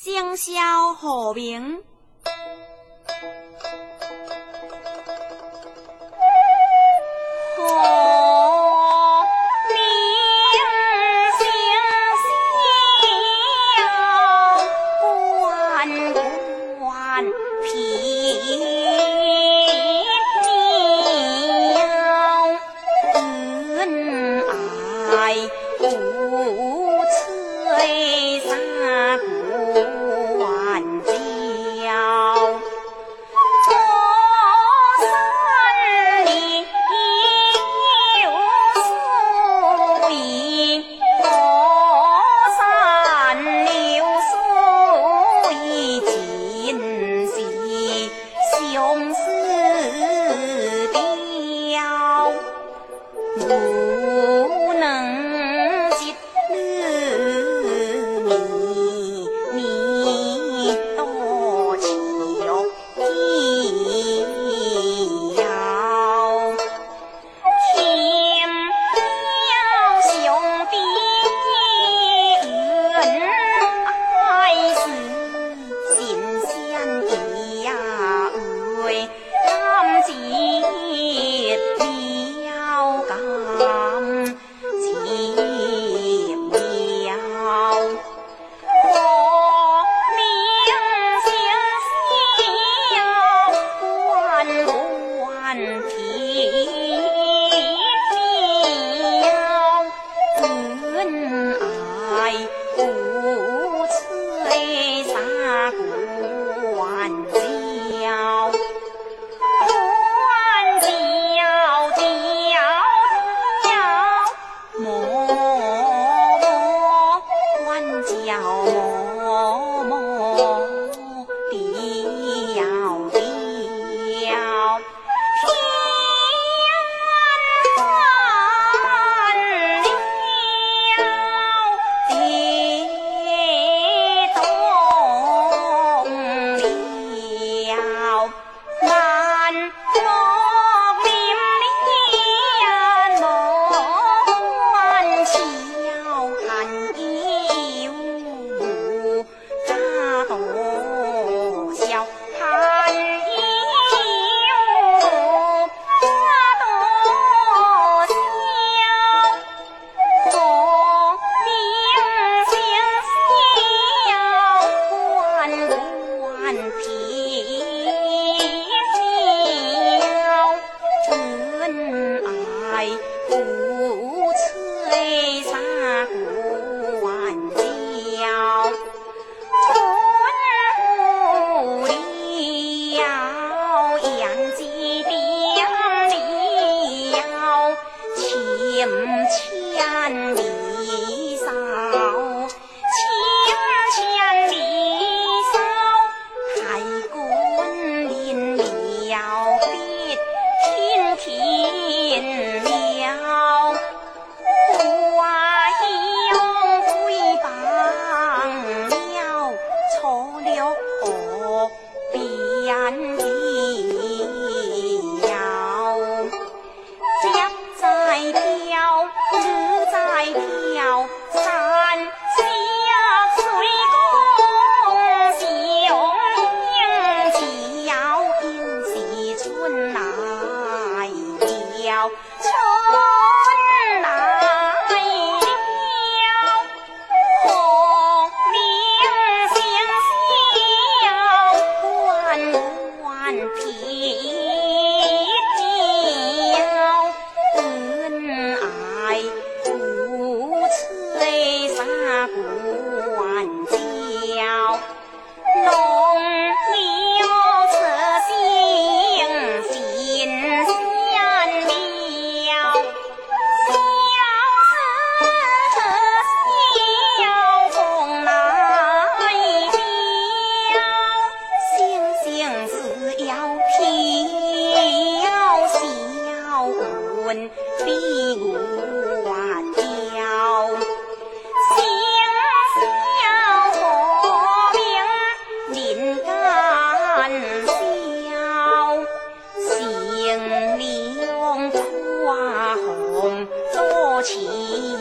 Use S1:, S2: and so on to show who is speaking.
S1: 生肖虎名。咦。起